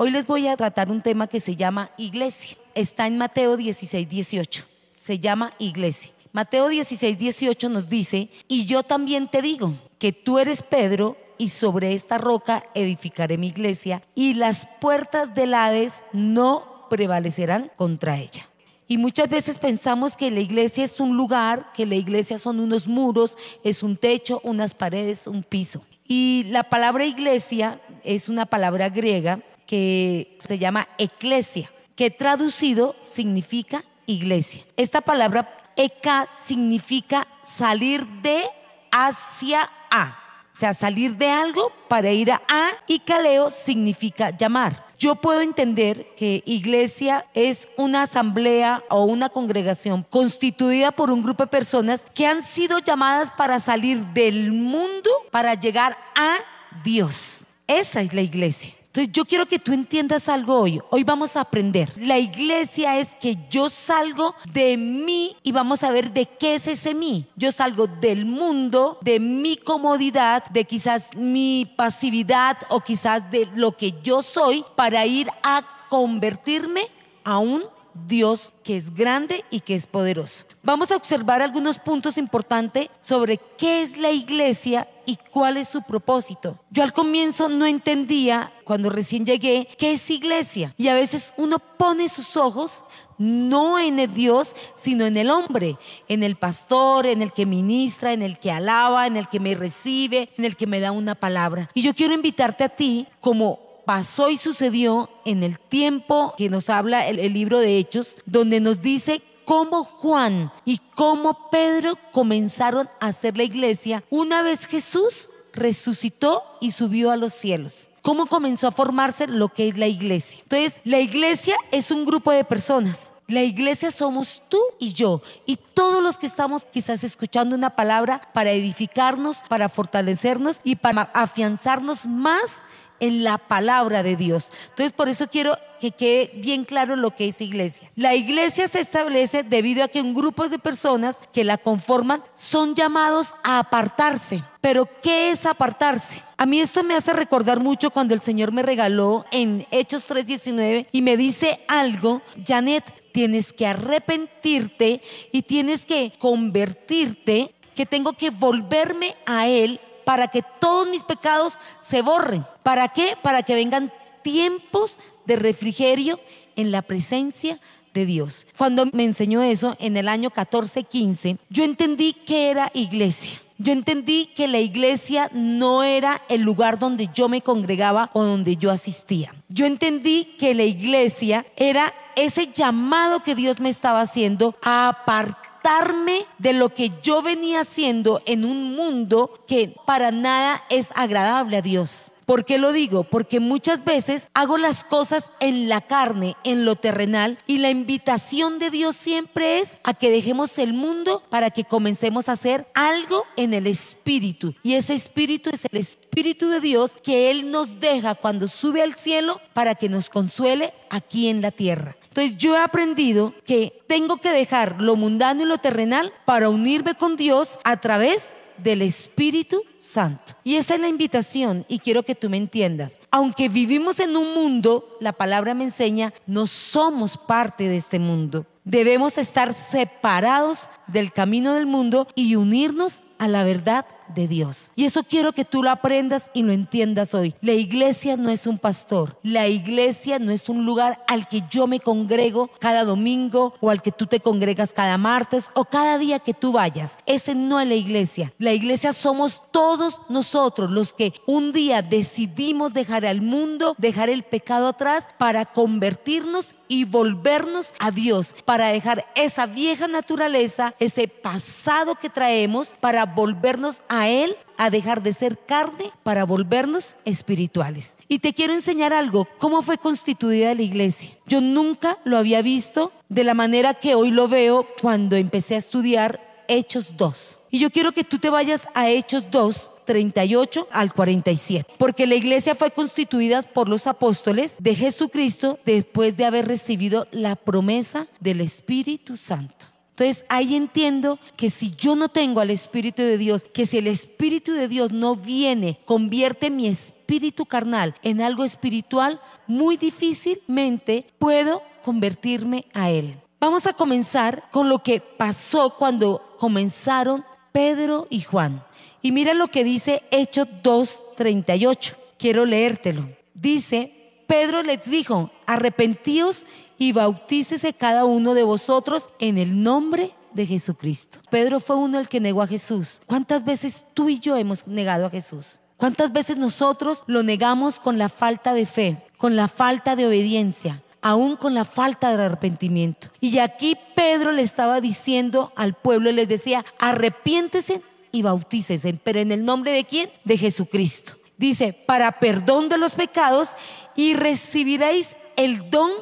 Hoy les voy a tratar un tema que se llama iglesia. Está en Mateo 16, 18. Se llama iglesia. Mateo 16, 18 nos dice, y yo también te digo que tú eres Pedro y sobre esta roca edificaré mi iglesia y las puertas del Hades no prevalecerán contra ella. Y muchas veces pensamos que la iglesia es un lugar, que la iglesia son unos muros, es un techo, unas paredes, un piso. Y la palabra iglesia es una palabra griega que se llama eclesia, que traducido significa iglesia. Esta palabra eka significa salir de hacia a. O sea, salir de algo para ir a A y caleo significa llamar. Yo puedo entender que iglesia es una asamblea o una congregación constituida por un grupo de personas que han sido llamadas para salir del mundo para llegar a Dios. Esa es la iglesia. Entonces yo quiero que tú entiendas algo hoy. Hoy vamos a aprender. La iglesia es que yo salgo de mí y vamos a ver de qué es ese mí. Yo salgo del mundo, de mi comodidad, de quizás mi pasividad o quizás de lo que yo soy para ir a convertirme a un Dios que es grande y que es poderoso. Vamos a observar algunos puntos importantes sobre qué es la iglesia y cuál es su propósito. Yo al comienzo no entendía, cuando recién llegué, qué es iglesia. Y a veces uno pone sus ojos no en el Dios, sino en el hombre, en el pastor, en el que ministra, en el que alaba, en el que me recibe, en el que me da una palabra. Y yo quiero invitarte a ti como pasó y sucedió en el tiempo que nos habla el, libro de Hechos, donde nos dice cómo Juan y cómo Pedro comenzaron a hacer la iglesia una vez Jesús resucitó y subió a los cielos. ¿Cómo comenzó a formarse lo que es la iglesia? Entonces, la iglesia es un grupo de personas. La iglesia somos tú y yo y todos los que estamos quizás escuchando una palabra para edificarnos, para fortalecernos y para afianzarnos más en la palabra de Dios. Entonces, por eso quiero que quede bien claro lo que es iglesia. La iglesia se establece debido a que un grupo de personas que la conforman son llamados a apartarse. Pero, ¿qué es apartarse? A mí esto me hace recordar mucho cuando el Señor me regaló en Hechos 3:19 y me dice algo, Janet, tienes que arrepentirte y tienes que convertirte, que tengo que volverme a Él para que todos mis pecados se borren. ¿Para qué? Para que vengan tiempos de refrigerio en la presencia de Dios. Cuando me enseñó eso en el año 14-15, yo entendí que era iglesia. Yo entendí que la iglesia no era el lugar donde yo me congregaba o donde yo asistía. Yo entendí que la iglesia era ese llamado que Dios me estaba haciendo a de lo que yo venía haciendo en un mundo que para nada es agradable a Dios. ¿Por qué lo digo? Porque muchas veces hago las cosas en la carne, en lo terrenal, y la invitación de Dios siempre es a que dejemos el mundo para que comencemos a hacer algo en el Espíritu. Y ese Espíritu es el Espíritu de Dios que Él nos deja cuando sube al cielo para que nos consuele aquí en la tierra. Entonces yo he aprendido que tengo que dejar lo mundano y lo terrenal para unirme con Dios a través del Espíritu Santo. Y esa es la invitación y quiero que tú me entiendas. Aunque vivimos en un mundo, la palabra me enseña, no somos parte de este mundo. Debemos estar separados del camino del mundo y unirnos a la verdad de Dios. Y eso quiero que tú lo aprendas y lo entiendas hoy. La iglesia no es un pastor. La iglesia no es un lugar al que yo me congrego cada domingo o al que tú te congregas cada martes o cada día que tú vayas. Ese no es la iglesia. La iglesia somos todos nosotros los que un día decidimos dejar al mundo, dejar el pecado atrás para convertirnos y volvernos a Dios, para dejar esa vieja naturaleza, ese pasado que traemos, para volvernos a Él, a dejar de ser carne, para volvernos espirituales. Y te quiero enseñar algo, cómo fue constituida la iglesia. Yo nunca lo había visto de la manera que hoy lo veo cuando empecé a estudiar Hechos 2. Y yo quiero que tú te vayas a Hechos 2, 38 al 47. Porque la iglesia fue constituida por los apóstoles de Jesucristo después de haber recibido la promesa del Espíritu Santo. Entonces ahí entiendo que si yo no tengo al Espíritu de Dios, que si el Espíritu de Dios no viene, convierte mi espíritu carnal en algo espiritual, muy difícilmente puedo convertirme a Él. Vamos a comenzar con lo que pasó cuando comenzaron Pedro y Juan. Y mira lo que dice Hechos 2.38. Quiero leértelo. Dice, Pedro les dijo, arrepentíos y bautícese cada uno de vosotros en el nombre de Jesucristo. Pedro fue uno el que negó a Jesús. ¿Cuántas veces tú y yo hemos negado a Jesús? ¿Cuántas veces nosotros lo negamos con la falta de fe, con la falta de obediencia, aún con la falta de arrepentimiento? Y aquí Pedro le estaba diciendo al pueblo, les decía, arrepiéntese y bautícese, pero en el nombre de quién? De Jesucristo. Dice, para perdón de los pecados y recibiréis el don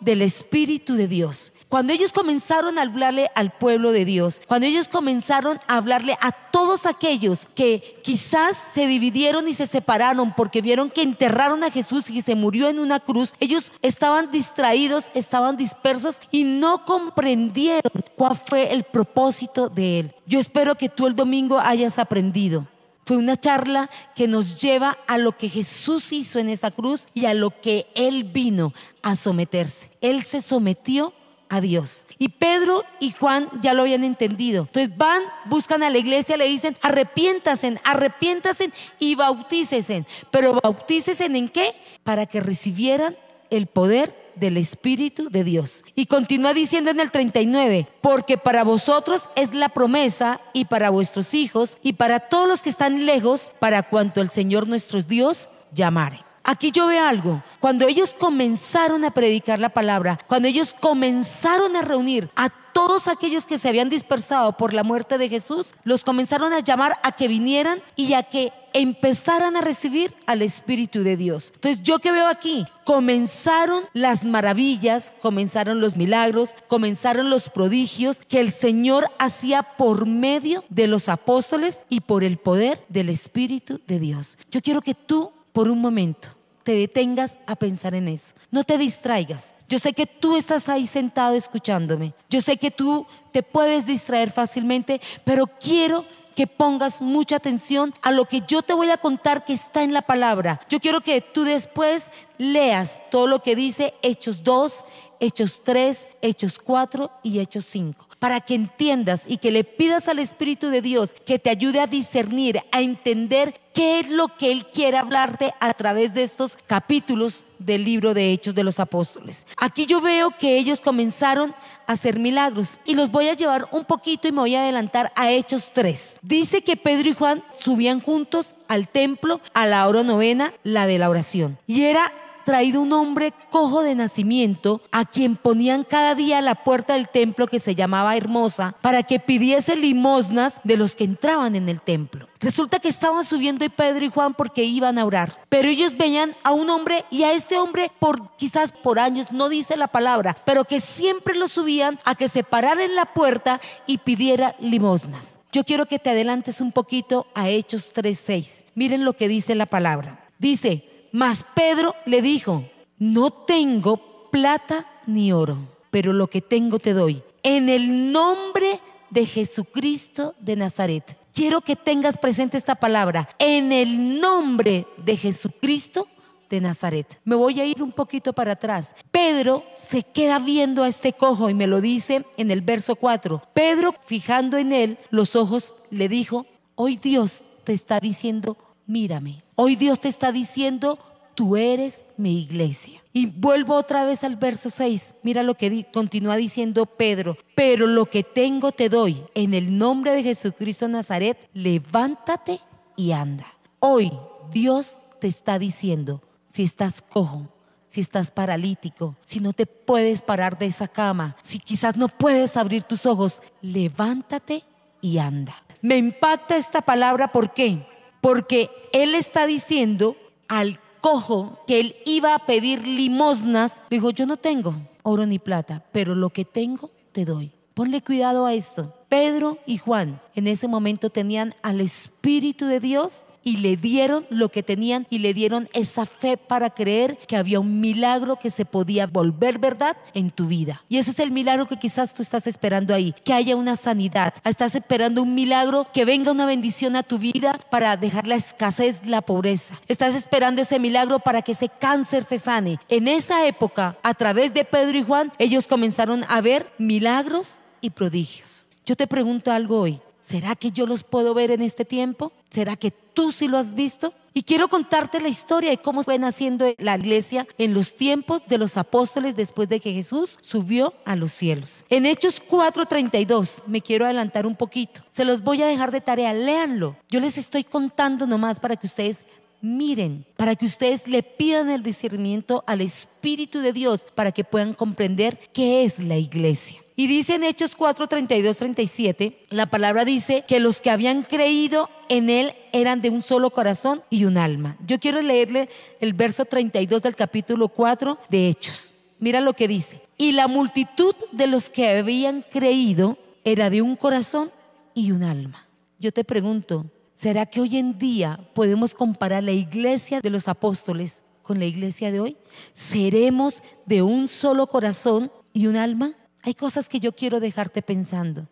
del Espíritu de Dios. Cuando ellos comenzaron a hablarle al pueblo de Dios, cuando ellos comenzaron a hablarle a todos aquellos que quizás se dividieron y se separaron porque vieron que enterraron a Jesús y se murió en una cruz, ellos estaban distraídos, estaban dispersos y no comprendieron cuál fue el propósito de Él. Yo espero que tú el domingo hayas aprendido fue una charla que nos lleva a lo que Jesús hizo en esa cruz y a lo que Él vino a someterse. Él se sometió a Dios. Y Pedro y Juan ya lo habían entendido. Entonces van, buscan a la iglesia, le dicen, arrepiéntasen, arrepiéntasen y bautícesen. Pero bautícesen en qué? Para que recibieran el poder del Espíritu de Dios. Y continúa diciendo en el 39, porque para vosotros es la promesa y para vuestros hijos y para todos los que están lejos, para cuanto el Señor nuestro Dios llamare. Aquí yo veo algo. Cuando ellos comenzaron a predicar la palabra, cuando ellos comenzaron a reunir a todos aquellos que se habían dispersado por la muerte de Jesús, los comenzaron a llamar a que vinieran y a que empezaran a recibir al Espíritu de Dios. Entonces, yo que veo aquí, comenzaron las maravillas, comenzaron los milagros, comenzaron los prodigios que el Señor hacía por medio de los apóstoles y por el poder del Espíritu de Dios. Yo quiero que tú, por un momento, te detengas a pensar en eso. No te distraigas. Yo sé que tú estás ahí sentado escuchándome. Yo sé que tú te puedes distraer fácilmente, pero quiero que pongas mucha atención a lo que yo te voy a contar que está en la palabra. Yo quiero que tú después leas todo lo que dice Hechos 2, Hechos 3, Hechos 4 y Hechos 5 para que entiendas y que le pidas al Espíritu de Dios que te ayude a discernir, a entender qué es lo que Él quiere hablarte a través de estos capítulos del libro de Hechos de los Apóstoles. Aquí yo veo que ellos comenzaron a hacer milagros y los voy a llevar un poquito y me voy a adelantar a Hechos 3. Dice que Pedro y Juan subían juntos al templo a la hora novena, la de la oración. Y era traído un hombre cojo de nacimiento a quien ponían cada día a la puerta del templo que se llamaba Hermosa para que pidiese limosnas de los que entraban en el templo. Resulta que estaban subiendo y Pedro y Juan porque iban a orar, pero ellos veían a un hombre y a este hombre por quizás por años, no dice la palabra, pero que siempre lo subían a que se parara en la puerta y pidiera limosnas. Yo quiero que te adelantes un poquito a Hechos 3:6. Miren lo que dice la palabra. Dice, mas Pedro le dijo, no tengo plata ni oro, pero lo que tengo te doy. En el nombre de Jesucristo de Nazaret. Quiero que tengas presente esta palabra. En el nombre de Jesucristo de Nazaret. Me voy a ir un poquito para atrás. Pedro se queda viendo a este cojo y me lo dice en el verso 4. Pedro, fijando en él los ojos, le dijo, hoy Dios te está diciendo, mírame. Hoy Dios te está diciendo, tú eres mi iglesia. Y vuelvo otra vez al verso 6. Mira lo que continúa diciendo Pedro. Pero lo que tengo te doy. En el nombre de Jesucristo Nazaret, levántate y anda. Hoy Dios te está diciendo, si estás cojo, si estás paralítico, si no te puedes parar de esa cama, si quizás no puedes abrir tus ojos, levántate y anda. Me impacta esta palabra, ¿por qué? Porque él está diciendo al cojo que él iba a pedir limosnas, dijo, yo no tengo oro ni plata, pero lo que tengo te doy. Ponle cuidado a esto. Pedro y Juan en ese momento tenían al Espíritu de Dios y le dieron lo que tenían y le dieron esa fe para creer que había un milagro que se podía volver verdad en tu vida. Y ese es el milagro que quizás tú estás esperando ahí, que haya una sanidad. Estás esperando un milagro, que venga una bendición a tu vida para dejar la escasez, la pobreza. Estás esperando ese milagro para que ese cáncer se sane. En esa época, a través de Pedro y Juan, ellos comenzaron a ver milagros y prodigios. Yo te pregunto algo hoy. ¿Será que yo los puedo ver en este tiempo? ¿Será que tú sí lo has visto? Y quiero contarte la historia de cómo fue naciendo la iglesia en los tiempos de los apóstoles después de que Jesús subió a los cielos. En Hechos 4:32, me quiero adelantar un poquito. Se los voy a dejar de tarea, léanlo. Yo les estoy contando nomás para que ustedes miren, para que ustedes le pidan el discernimiento al Espíritu de Dios para que puedan comprender qué es la iglesia. Y dice en Hechos 4, 32, 37, la palabra dice que los que habían creído en él eran de un solo corazón y un alma. Yo quiero leerle el verso 32 del capítulo 4 de Hechos. Mira lo que dice. Y la multitud de los que habían creído era de un corazón y un alma. Yo te pregunto, ¿será que hoy en día podemos comparar la iglesia de los apóstoles con la iglesia de hoy? ¿Seremos de un solo corazón y un alma? Hay cosas que yo quiero dejarte pensando.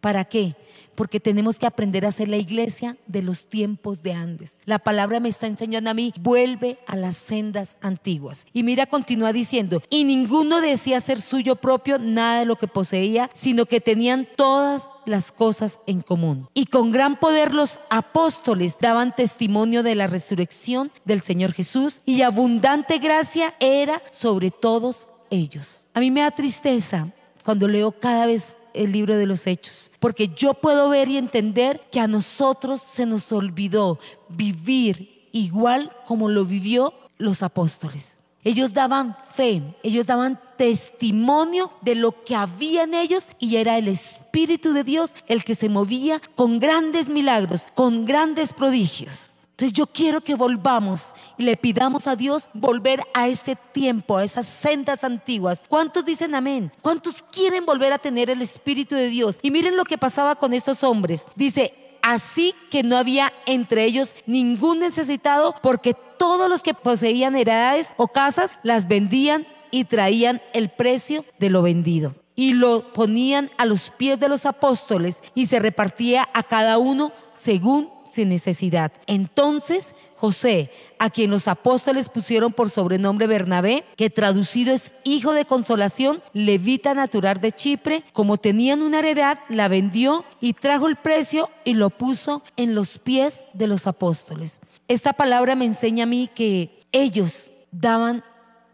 ¿Para qué? Porque tenemos que aprender a ser la iglesia de los tiempos de antes. La palabra me está enseñando a mí, vuelve a las sendas antiguas. Y mira, continúa diciendo, y ninguno decía ser suyo propio nada de lo que poseía, sino que tenían todas las cosas en común. Y con gran poder los apóstoles daban testimonio de la resurrección del Señor Jesús y abundante gracia era sobre todos ellos. A mí me da tristeza cuando leo cada vez el libro de los hechos, porque yo puedo ver y entender que a nosotros se nos olvidó vivir igual como lo vivió los apóstoles. Ellos daban fe, ellos daban testimonio de lo que había en ellos y era el Espíritu de Dios el que se movía con grandes milagros, con grandes prodigios. Entonces yo quiero que volvamos y le pidamos a Dios volver a ese tiempo, a esas sendas antiguas. ¿Cuántos dicen amén? ¿Cuántos quieren volver a tener el Espíritu de Dios? Y miren lo que pasaba con estos hombres. Dice, así que no había entre ellos ningún necesitado porque todos los que poseían heredades o casas las vendían y traían el precio de lo vendido y lo ponían a los pies de los apóstoles y se repartía a cada uno según sin necesidad. Entonces José, a quien los apóstoles pusieron por sobrenombre Bernabé, que traducido es hijo de consolación, levita natural de Chipre, como tenían una heredad, la vendió y trajo el precio y lo puso en los pies de los apóstoles. Esta palabra me enseña a mí que ellos daban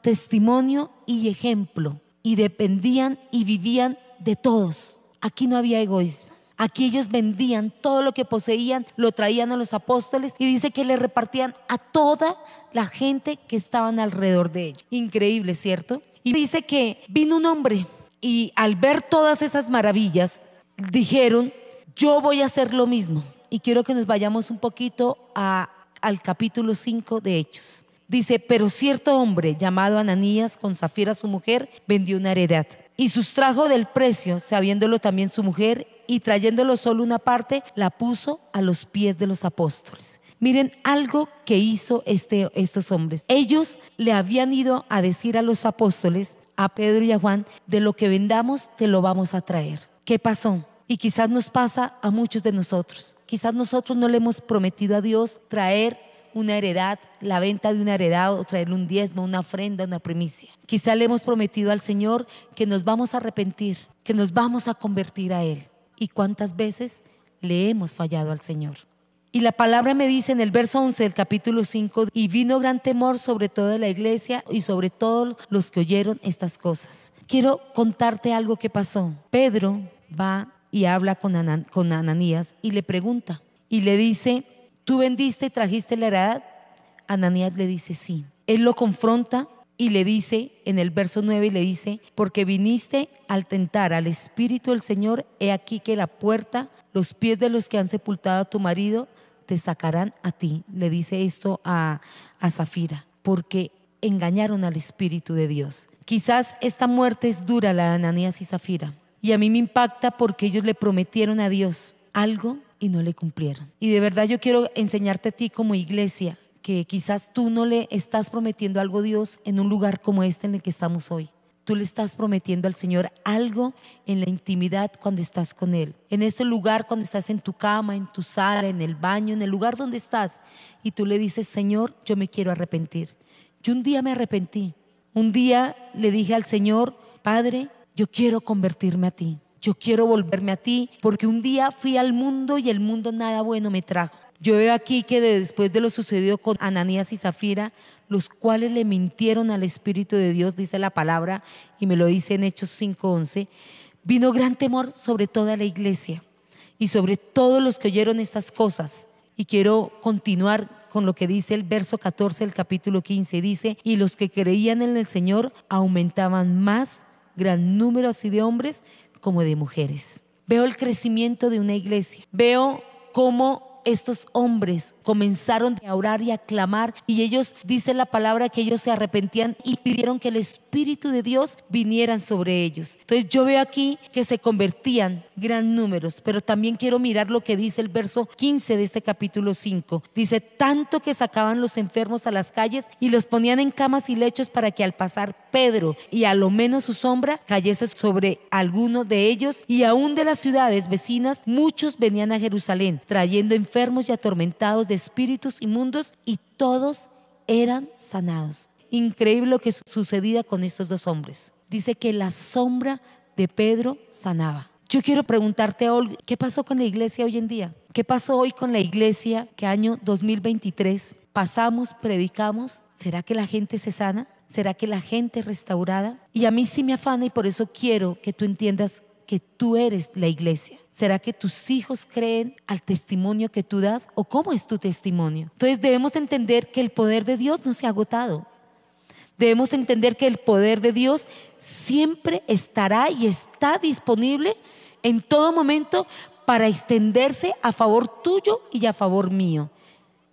testimonio y ejemplo y dependían y vivían de todos. Aquí no había egoísmo. Aquí ellos vendían todo lo que poseían, lo traían a los apóstoles y dice que le repartían a toda la gente que estaban alrededor de ellos. Increíble, ¿cierto? Y dice que vino un hombre y al ver todas esas maravillas, dijeron, yo voy a hacer lo mismo. Y quiero que nos vayamos un poquito al capítulo 5 de Hechos. Dice, pero cierto hombre llamado Ananías con Zafira su mujer vendió una heredad y sustrajo del precio, sabiéndolo también su mujer y trayéndolo solo una parte, la puso a los pies de los apóstoles. Miren algo que hizo este, estos hombres. Ellos le habían ido a decir a los apóstoles, a Pedro y a Juan, de lo que vendamos te lo vamos a traer. ¿Qué pasó? Y quizás nos pasa a muchos de nosotros. Quizás nosotros no le hemos prometido a Dios traer una heredad, la venta de una heredad o traerle un diezmo, una ofrenda, una primicia. Quizás le hemos prometido al Señor que nos vamos a arrepentir, que nos vamos a convertir a Él y cuántas veces le hemos fallado al Señor. Y la palabra me dice en el verso 11 del capítulo 5, y vino gran temor sobre toda la iglesia y sobre todos los que oyeron estas cosas. Quiero contarte algo que pasó. Pedro va y habla con, con Ananías y le pregunta y le dice, ¿tú vendiste y trajiste la heredad? Ananías le dice, sí. Él lo confronta y le dice en el verso 9 y le dice, porque viniste al tentar al Espíritu del Señor, he aquí que la puerta, los pies de los que han sepultado a tu marido, te sacarán a ti. Le dice esto a, a Zafira, porque engañaron al Espíritu de Dios. Quizás esta muerte es dura, la de Ananías y Zafira, y a mí me impacta porque ellos le prometieron a Dios algo y no le cumplieron. Y de verdad yo quiero enseñarte a ti como iglesia que quizás tú no le estás prometiendo algo a Dios en un lugar como este en el que estamos hoy. Tú le estás prometiendo al Señor algo en la intimidad cuando estás con Él. En ese lugar cuando estás en tu cama, en tu sala, en el baño, en el lugar donde estás. Y tú le dices, Señor, yo me quiero arrepentir. Yo un día me arrepentí. Un día le dije al Señor, Padre, yo quiero convertirme a ti. Yo quiero volverme a ti porque un día fui al mundo y el mundo nada bueno me trajo. Yo veo aquí que después de lo sucedido con Ananías y Zafira, los cuales le mintieron al Espíritu de Dios, dice la palabra, y me lo dice en Hechos 5:11, vino gran temor sobre toda la iglesia y sobre todos los que oyeron estas cosas. Y quiero continuar con lo que dice el verso 14 del capítulo 15. Dice, y los que creían en el Señor aumentaban más, gran número así de hombres como de mujeres. Veo el crecimiento de una iglesia. Veo cómo estos hombres comenzaron a orar y a clamar y ellos, dice la palabra, que ellos se arrepentían y pidieron que el Espíritu de Dios viniera sobre ellos. Entonces yo veo aquí que se convertían gran números, pero también quiero mirar lo que dice el verso 15 de este capítulo 5. Dice, tanto que sacaban los enfermos a las calles y los ponían en camas y lechos para que al pasar Pedro y a lo menos su sombra cayese sobre alguno de ellos y aún de las ciudades vecinas, muchos venían a Jerusalén trayendo enfermos y atormentados de espíritus inmundos y todos eran sanados. Increíble lo que sucedía con estos dos hombres. Dice que la sombra de Pedro sanaba. Yo quiero preguntarte, ¿qué pasó con la iglesia hoy en día? ¿Qué pasó hoy con la iglesia que año 2023 pasamos, predicamos? ¿Será que la gente se sana? ¿Será que la gente es restaurada? Y a mí sí me afana y por eso quiero que tú entiendas que tú eres la iglesia. ¿Será que tus hijos creen al testimonio que tú das o cómo es tu testimonio? Entonces debemos entender que el poder de Dios no se ha agotado. Debemos entender que el poder de Dios siempre estará y está disponible en todo momento para extenderse a favor tuyo y a favor mío,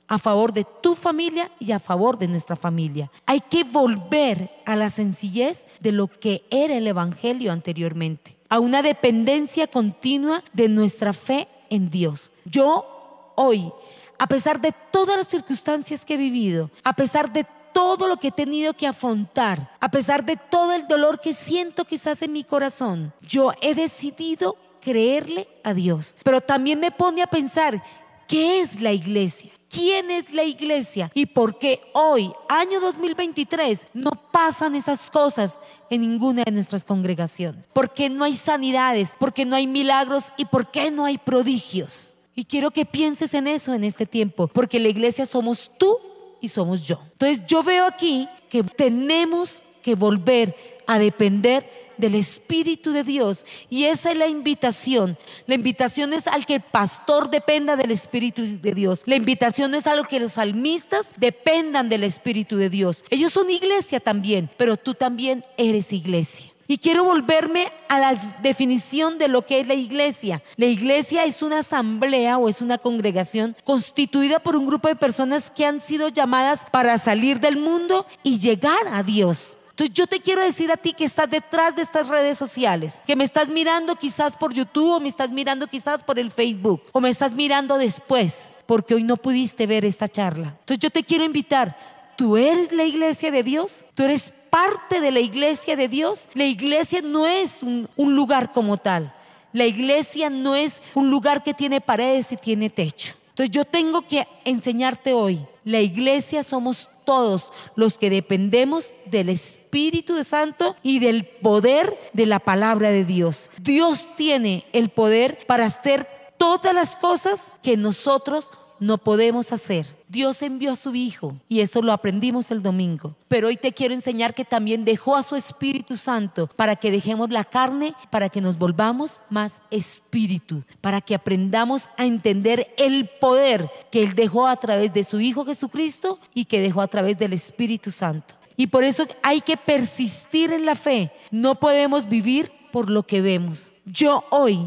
a favor de tu familia y a favor de nuestra familia. Hay que volver a la sencillez de lo que era el Evangelio anteriormente, a una dependencia continua de nuestra fe en Dios. Yo hoy, a pesar de todas las circunstancias que he vivido, a pesar de todo lo que he tenido que afrontar, a pesar de todo el dolor que siento quizás en mi corazón, yo he decidido creerle a Dios. Pero también me pone a pensar, ¿qué es la iglesia? ¿Quién es la iglesia? ¿Y por qué hoy, año 2023, no pasan esas cosas en ninguna de nuestras congregaciones? ¿Por qué no hay sanidades? ¿Por qué no hay milagros? ¿Y por qué no hay prodigios? Y quiero que pienses en eso en este tiempo, porque la iglesia somos tú y somos yo. Entonces yo veo aquí que tenemos que volver a depender del Espíritu de Dios. Y esa es la invitación. La invitación es al que el pastor dependa del Espíritu de Dios. La invitación es a lo que los salmistas dependan del Espíritu de Dios. Ellos son iglesia también, pero tú también eres iglesia. Y quiero volverme a la definición de lo que es la iglesia. La iglesia es una asamblea o es una congregación constituida por un grupo de personas que han sido llamadas para salir del mundo y llegar a Dios. Entonces yo te quiero decir a ti que estás detrás de estas redes sociales, que me estás mirando quizás por YouTube o me estás mirando quizás por el Facebook o me estás mirando después porque hoy no pudiste ver esta charla. Entonces yo te quiero invitar, tú eres la iglesia de Dios, tú eres parte de la iglesia de Dios. La iglesia no es un, lugar como tal. La iglesia no es un lugar que tiene paredes y tiene techo. Entonces yo tengo que enseñarte hoy, la iglesia somos todos los que dependemos del Espíritu Santo y del poder de la palabra de Dios. Dios tiene el poder para hacer todas las cosas que nosotros no podemos hacer. Dios envió a su Hijo y eso lo aprendimos el domingo. Pero hoy te quiero enseñar que también dejó a su Espíritu Santo para que dejemos la carne, para que nos volvamos más espíritu, para que aprendamos a entender el poder que Él dejó a través de su Hijo Jesucristo y que dejó a través del Espíritu Santo. Y por eso hay que persistir en la fe. No podemos vivir por lo que vemos. Yo hoy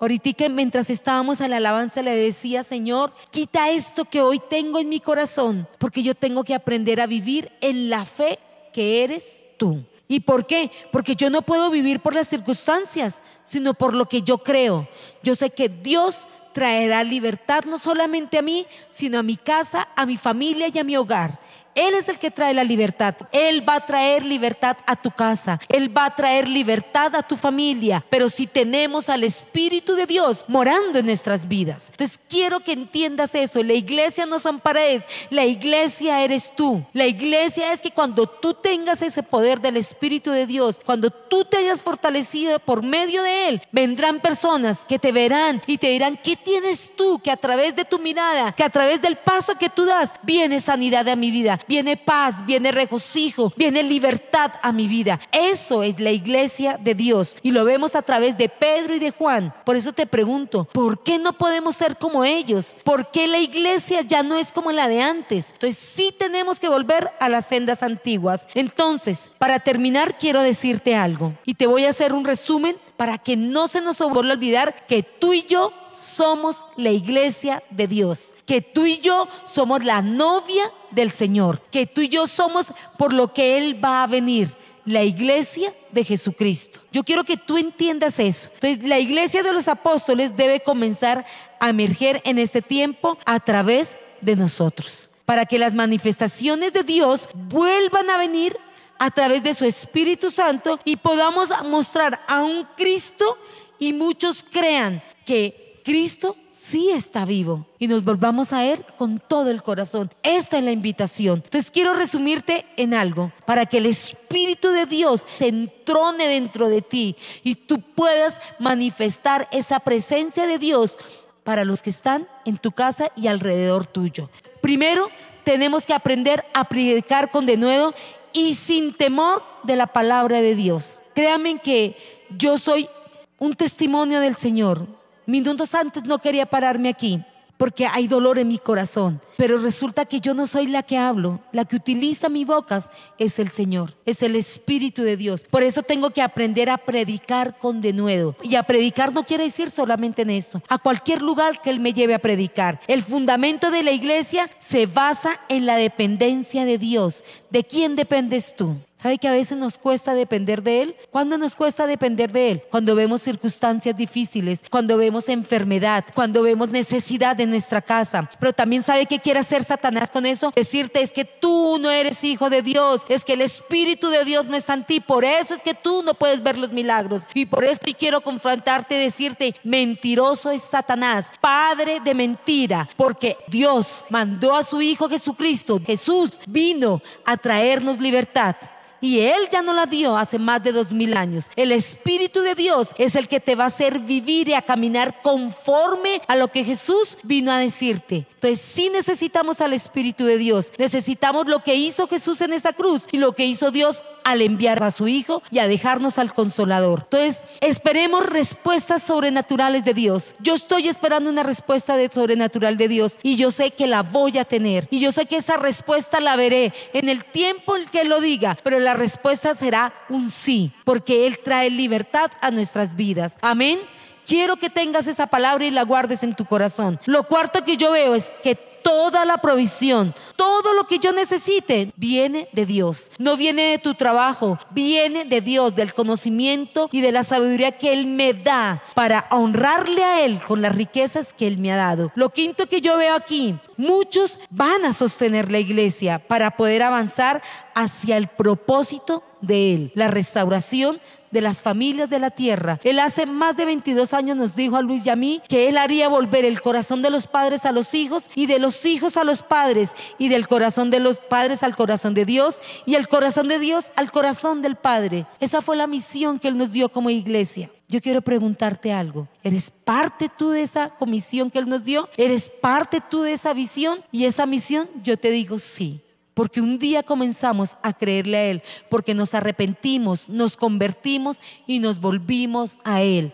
Ahorita mientras estábamos en la alabanza le decía, Señor, quita esto que hoy tengo en mi corazón, porque yo tengo que aprender a vivir en la fe que eres tú. ¿Y por qué? Porque yo no puedo vivir por las circunstancias, sino por lo que yo creo. Yo sé que Dios traerá libertad no solamente a mí, sino a mi casa, a mi familia y a mi hogar. Él es el que trae la libertad. Él va a traer libertad a tu casa. Él va a traer libertad a tu familia. Pero si tenemos al Espíritu de Dios morando en nuestras vidas. Entonces quiero que entiendas eso. La iglesia no son paredes. La iglesia eres tú. La iglesia es que cuando tú tengas ese poder del Espíritu de Dios, cuando tú te hayas fortalecido por medio de Él, vendrán personas que te verán y te dirán, ¿qué tienes tú? Que a través de tu mirada, que a través del paso que tú das, viene sanidad a mi vida viene paz, viene regocijo, viene libertad a mi vida. Eso es la iglesia de Dios y lo vemos a través de Pedro y de Juan. Por eso te pregunto, ¿por qué no podemos ser como ellos? ¿Por qué la iglesia ya no es como la de antes? Entonces sí tenemos que volver a las sendas antiguas. Entonces, para terminar, quiero decirte algo y te voy a hacer un resumen para que no se nos vuelva a olvidar que tú y yo somos la iglesia de Dios, que tú y yo somos la novia del Señor, que tú y yo somos por lo que Él va a venir la iglesia de Jesucristo. Yo quiero que tú entiendas eso. Entonces, la iglesia de los apóstoles debe comenzar a emerger en este tiempo a través de nosotros, para que las manifestaciones de Dios vuelvan a venir a través de su Espíritu Santo y podamos mostrar a un Cristo y muchos crean que Cristo sí está vivo y nos volvamos a Él con todo el corazón. Esta es la invitación. Entonces quiero resumirte en algo para que el Espíritu de Dios se entrone dentro de ti y tú puedas manifestar esa presencia de Dios para los que están en tu casa y alrededor tuyo. Primero, tenemos que aprender a predicar con denuedo y sin temor de la palabra de Dios. Créanme que yo soy un testimonio del Señor. Minutos antes no quería pararme aquí porque hay dolor en mi corazón. Pero resulta que yo no soy la que hablo, la que utiliza mi boca es el Señor, es el Espíritu de Dios. Por eso tengo que aprender a predicar con denuedo. Y a predicar no quiere decir solamente en esto, a cualquier lugar que Él me lleve a predicar. El fundamento de la iglesia se basa en la dependencia de Dios. ¿De quién dependes tú? ¿Sabe que a veces nos cuesta depender de Él? ¿Cuándo nos cuesta depender de Él? Cuando vemos circunstancias difíciles, cuando vemos enfermedad, cuando vemos necesidad en nuestra casa. Pero también sabe que quiere hacer Satanás con eso. Decirte es que tú no eres hijo de Dios, es que el Espíritu de Dios no está en ti. Por eso es que tú no puedes ver los milagros. Y por eso quiero confrontarte y decirte, mentiroso es Satanás, padre de mentira, porque Dios mandó a su Hijo Jesucristo. Jesús vino a traernos libertad y Él ya no la dio hace más de dos mil años. El Espíritu de Dios es el que te va a hacer vivir y a caminar conforme a lo que Jesús vino a decirte. Entonces sí necesitamos al Espíritu de Dios. Necesitamos lo que hizo Jesús en esa cruz y lo que hizo Dios al enviar a su Hijo y a dejarnos al Consolador. Entonces esperemos respuestas sobrenaturales de Dios. Yo estoy esperando una respuesta de sobrenatural de Dios y yo sé que la voy a tener. Y yo sé que esa respuesta la veré en el tiempo en que lo diga, pero la respuesta será un sí, porque Él trae libertad a nuestras vidas. Amén. Quiero que tengas esa palabra y la guardes en tu corazón. Lo cuarto que yo veo es que toda la provisión, todo lo que yo necesite, viene de Dios. No viene de tu trabajo, viene de Dios, del conocimiento y de la sabiduría que Él me da para honrarle a Él con las riquezas que Él me ha dado. Lo quinto que yo veo aquí, muchos van a sostener la iglesia para poder avanzar hacia el propósito de Él, la restauración de las familias de la tierra. Él hace más de 22 años nos dijo a Luis y a mí que Él haría volver el corazón de los padres a los hijos y de los hijos a los padres y del corazón de los padres al corazón de Dios y el corazón de Dios al corazón del Padre. Esa fue la misión que Él nos dio como iglesia. Yo quiero preguntarte algo. ¿Eres parte tú de esa comisión que Él nos dio? ¿Eres parte tú de esa visión y esa misión? Yo te digo sí porque un día comenzamos a creerle a Él, porque nos arrepentimos, nos convertimos y nos volvimos a Él.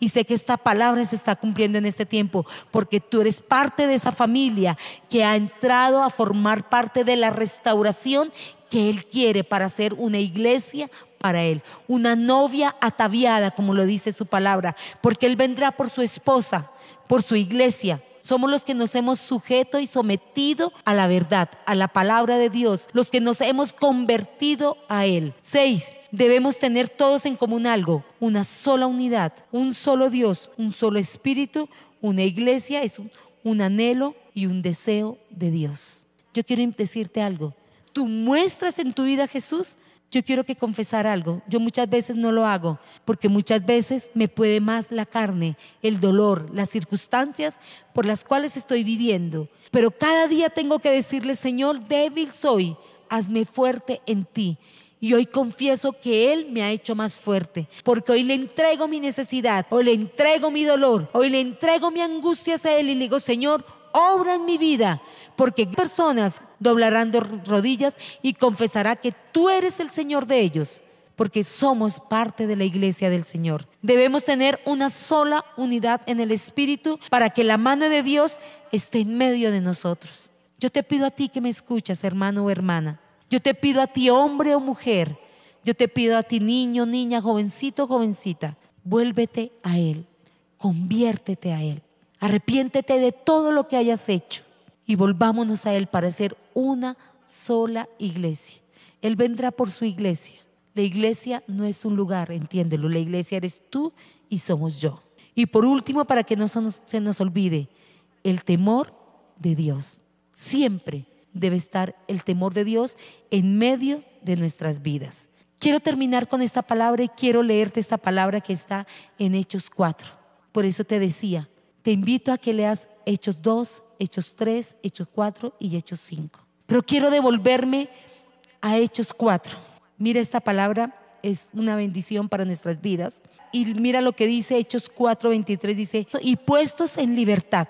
Y sé que esta palabra se está cumpliendo en este tiempo, porque tú eres parte de esa familia que ha entrado a formar parte de la restauración que Él quiere para ser una iglesia para Él, una novia ataviada, como lo dice su palabra, porque Él vendrá por su esposa, por su iglesia, somos los que nos hemos sujeto y sometido a la verdad, a la palabra de Dios, los que nos hemos convertido a Él. Seis, debemos tener todos en común algo, una sola unidad, un solo Dios, un solo Espíritu, Una iglesia es un, anhelo y un deseo de Dios. Yo quiero decirte algo. Tú muestras en tu vida a Jesús. Yo quiero que confesar algo. Yo muchas veces no lo hago porque muchas veces me puede más la carne, el dolor, las circunstancias por las cuales estoy viviendo. Pero cada día tengo que decirle, Señor, débil soy, hazme fuerte en ti. Y hoy confieso que Él me ha hecho más fuerte, porque hoy le entrego mi necesidad, hoy le entrego mi dolor, hoy le entrego mi angustia a Él y le digo, Señor, obra en mi vida, porque personas doblarán de rodillas y confesará que tú eres el Señor de ellos, porque somos parte de la iglesia del Señor. Debemos tener una sola unidad en el Espíritu para que la mano de Dios esté en medio de nosotros. Yo te pido a ti que me escuchas, hermano o hermana. Yo te pido a ti, hombre o mujer. Yo te pido a ti, niño, niña, jovencito, jovencita. Vuélvete a Él. Conviértete a Él. Arrepiéntete de todo lo que hayas hecho y volvámonos a Él para ser una sola iglesia. Él vendrá por su iglesia. La iglesia no es un lugar, entiéndelo. La iglesia eres tú y somos yo. Y por último, para que no se nos olvide, el temor de Dios. Siempre debe estar el temor de Dios en medio de nuestras vidas. Quiero terminar con esta palabra y quiero leerte esta palabra que está en Hechos 4. Por eso te decía, te invito a que leas Hechos 2, Hechos 3, Hechos 4 y Hechos 5. Pero quiero devolverme a Hechos 4. Mira esta palabra, es una bendición para nuestras vidas. Y mira lo que dice Hechos 4, 23, dice, y puestos en libertad.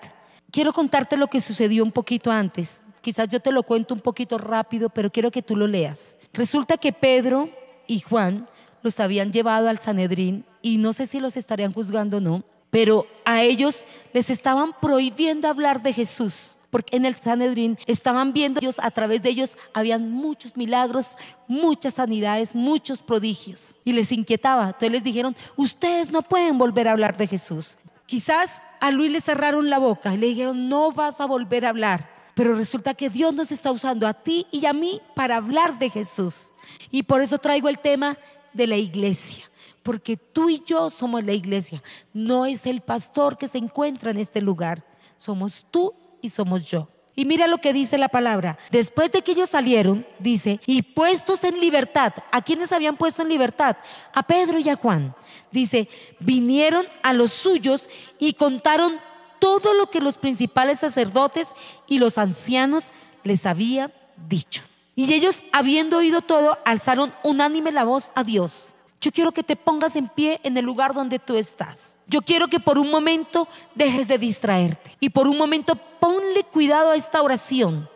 Quiero contarte lo que sucedió un poquito antes. Quizás yo te lo cuento un poquito rápido, pero quiero que tú lo leas. Resulta que Pedro y Juan los habían llevado al Sanedrín y no sé si los estarían juzgando o no, pero a ellos les estaban prohibiendo hablar de Jesús. Porque en el Sanedrín estaban viendo ellos, a través de ellos habían muchos milagros, muchas sanidades, muchos prodigios. Y les inquietaba. Entonces les dijeron, ustedes no pueden volver a hablar de Jesús. Quizás a Luis le cerraron la boca y le dijeron, no vas a volver a hablar. Pero resulta que Dios nos está usando a ti y a mí para hablar de Jesús. Y por eso traigo el tema de la iglesia porque tú y yo somos la iglesia. No es el pastor que se encuentra en este lugar, somos tú y somos yo. Y mira lo que dice la palabra. Después de que ellos salieron, dice, y puestos en libertad, ¿a quiénes habían puesto en libertad? A Pedro y a Juan. Dice, vinieron a los suyos y contaron todo lo que los principales sacerdotes y los ancianos les habían dicho. Y ellos, habiendo oído todo, alzaron unánime la voz a Dios yo quiero que te pongas en pie en el lugar donde tú estás. Yo quiero que por un momento dejes de distraerte y por un momento ponle cuidado a esta oración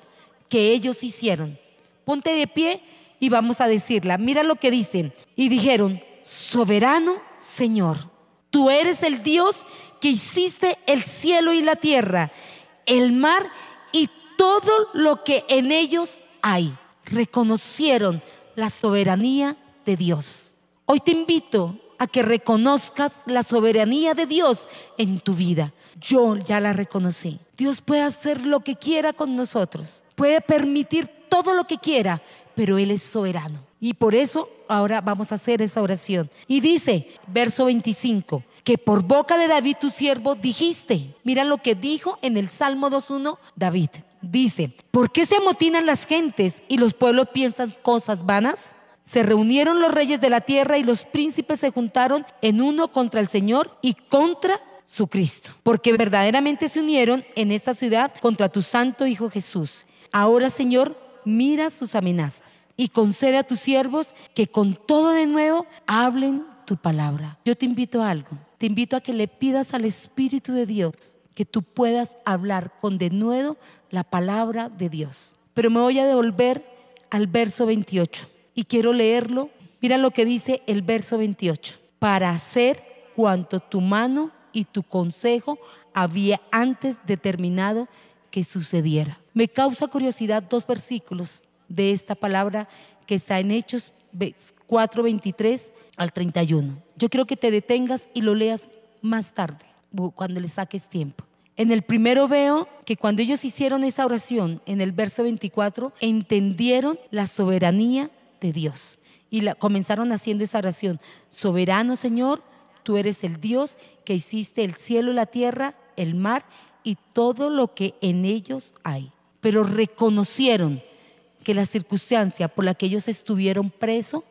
que ellos hicieron. Ponte de pie y vamos a decirla. Mira lo que dicen. Y dijeron, soberano Señor, tú eres el Dios que hiciste el cielo y la tierra, el mar y todo lo que en ellos hay. Reconocieron la soberanía de Dios. Hoy te invito a que reconozcas la soberanía de Dios en tu vida. Yo ya la reconocí. Dios puede hacer lo que quiera con nosotros. Puede permitir todo lo que quiera, pero Él es soberano. Y por eso ahora vamos a hacer esa oración. Y dice, verso 25, que por boca de David tu siervo dijiste. Mira lo que dijo en el Salmo 2.1 David. Dice, ¿por qué se amotinan las gentes y los pueblos piensan cosas vanas? Se reunieron los reyes de la tierra y los príncipes se juntaron en uno contra el Señor y contra su Cristo, porque verdaderamente se unieron en esta ciudad contra tu santo Hijo Jesús. Ahora, Señor, mira sus amenazas y concede a tus siervos que con todo de nuevo hablen tu palabra. Yo te invito a algo, te invito a que le pidas al Espíritu de Dios que tú puedas hablar con de nuevo la palabra de Dios. Pero me voy a devolver al verso 28 y quiero leerlo. Mira lo que dice el verso 28. Para hacer cuanto tu mano y tu consejo había antes determinado que sucediera. Me causa curiosidad dos versículos de esta palabra que está en Hechos 4, 23 al 31. Yo quiero que te detengas y lo leas más tarde, cuando le saques tiempo. En el primero veo que cuando ellos hicieron esa oración, en el verso 24, entendieron la soberanía de Dios. Y comenzaron haciendo esa oración. Soberano Señor, tú eres el Dios que hiciste el cielo la tierra, el mar y todo lo que en ellos hay. Pero reconocieron que la circunstancia por la que ellos estuvieron presos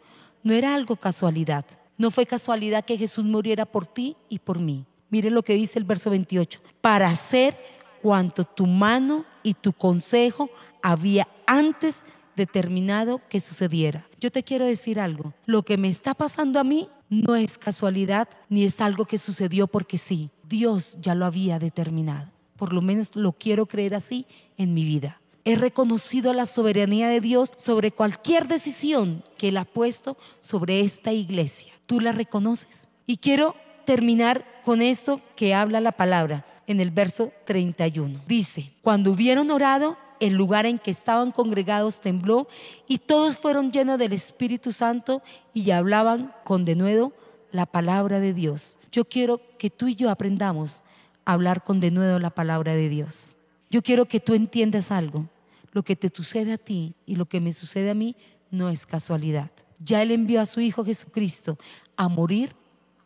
no era algo casualidad. No fue casualidad que Jesús muriera por ti y por mí. Mire lo que dice el verso 28. Para hacer cuanto tu mano y tu consejo había antes determinado que sucediera. Yo te quiero decir algo. Lo que me está pasando a mí no es casualidad ni es algo que sucedió porque sí. Dios ya lo había determinado. Por lo menos lo quiero creer así en mi vida. He reconocido la soberanía de Dios sobre cualquier decisión que Él ha puesto sobre esta iglesia. ¿Tú la reconoces? Y quiero terminar con esto que habla la palabra en el verso 31. Dice, cuando hubieron orado, el lugar en que estaban congregados tembló y todos fueron llenos del Espíritu Santo y hablaban con denuedo la palabra de Dios. Yo quiero que tú y yo aprendamos a hablar con denuedo la palabra de Dios. Yo quiero que tú entiendas algo. Lo que te sucede a ti y lo que me sucede a mí no es casualidad. Ya Él envió a su Hijo Jesucristo a morir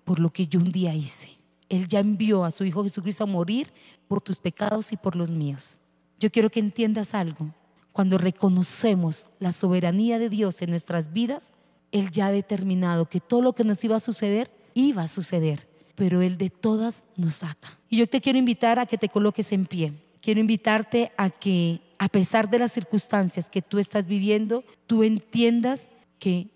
por lo que yo un día hice. Él ya envió a su Hijo Jesucristo a morir por tus pecados y por los míos. Yo quiero que entiendas algo. Cuando reconocemos la soberanía de Dios en nuestras vidas, Él ya ha determinado que todo lo que nos iba a suceder, iba a suceder, pero Él de todas nos saca. Y yo te quiero invitar a que te coloques en pie. Quiero invitarte a que a pesar de las circunstancias que tú estás viviendo, tú entiendas que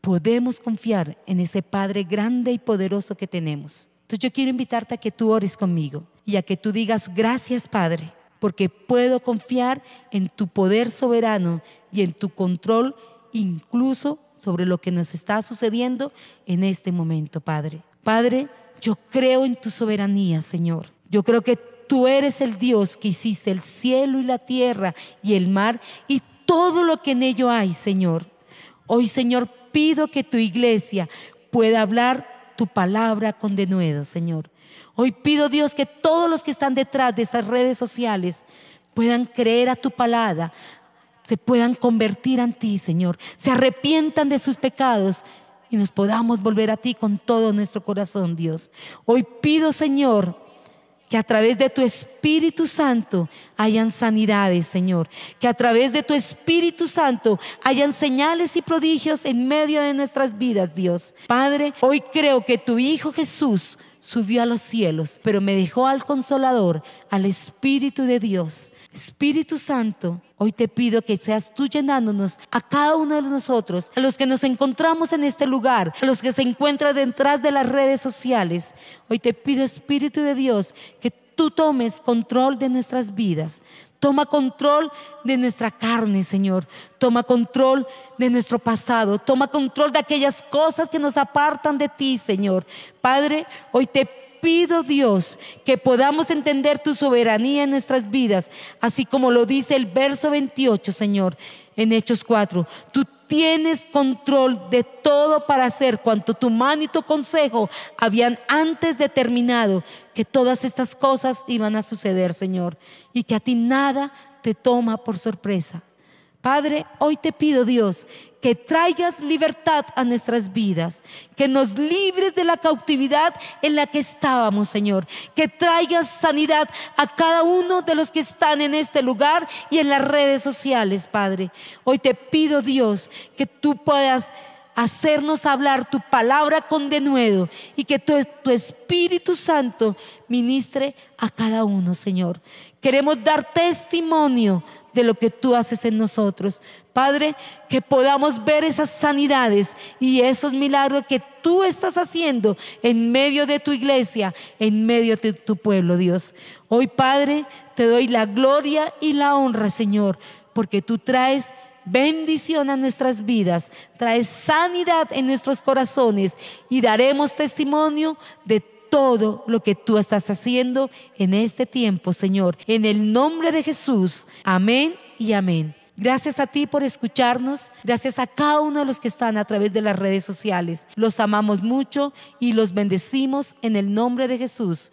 podemos confiar en ese Padre grande y poderoso que tenemos. Entonces yo quiero invitarte a que tú ores conmigo y a que tú digas gracias Padre, porque puedo confiar en tu poder soberano y en tu control incluso sobre lo que nos está sucediendo en este momento, Padre. Padre, yo creo en tu soberanía, Señor. Yo creo que Tú eres el Dios que hiciste el cielo y la tierra y el mar y todo lo que en ello hay, Señor. Hoy, Señor, pido que tu iglesia pueda hablar tu palabra con denuedo, Señor. Hoy pido, Dios, que todos los que están detrás de estas redes sociales puedan creer a tu palabra, se puedan convertir en ti, Señor, se arrepientan de sus pecados y nos podamos volver a ti con todo nuestro corazón, Dios. Hoy pido, Señor, que a través de tu Espíritu Santo hayan sanidades, Señor. Que a través de tu Espíritu Santo hayan señales y prodigios en medio de nuestras vidas, Dios. Padre, hoy creo que tu Hijo Jesús subió a los cielos, pero me dejó al consolador, al Espíritu de Dios. Espíritu Santo, hoy te pido que seas tú llenándonos a cada uno de nosotros, a los que nos encontramos en este lugar, a los que se encuentran detrás de las redes sociales. Hoy te pido, Espíritu de Dios, que tú tomes control de nuestras vidas. Toma control de nuestra carne, Señor. Toma control de nuestro pasado. Toma control de aquellas cosas que nos apartan de ti, Señor. Padre, hoy te pido Dios que podamos entender tu soberanía en nuestras vidas, así como lo dice el verso 28, Señor, en Hechos 4. Tú tienes control de todo para hacer cuanto tu mano y tu consejo habían antes determinado que todas estas cosas iban a suceder, Señor, y que a ti nada te toma por sorpresa. Padre, hoy te pido, Dios, que traigas libertad a nuestras vidas, que nos libres de la cautividad en la que estábamos, Señor, que traigas sanidad a cada uno de los que están en este lugar y en las redes sociales, Padre. Hoy te pido, Dios, que tú puedas hacernos hablar tu palabra con denuedo y que tu, tu, Espíritu Santo ministre a cada uno, Señor. Queremos dar testimonio de lo que tú haces en nosotros. Padre, que podamos ver esas sanidades y esos milagros que tú estás haciendo en medio de tu iglesia, en medio de tu pueblo, Dios. Hoy, Padre, te doy la gloria y la honra, Señor, porque tú traes bendición a nuestras vidas, traes sanidad en nuestros corazones y daremos testimonio de todo lo que tú estás haciendo en este tiempo, Señor. En el nombre de Jesús. Amén y amén. Gracias a ti por escucharnos. Gracias a cada uno de los que están a través de las redes sociales. Los amamos mucho y los bendecimos en el nombre de Jesús.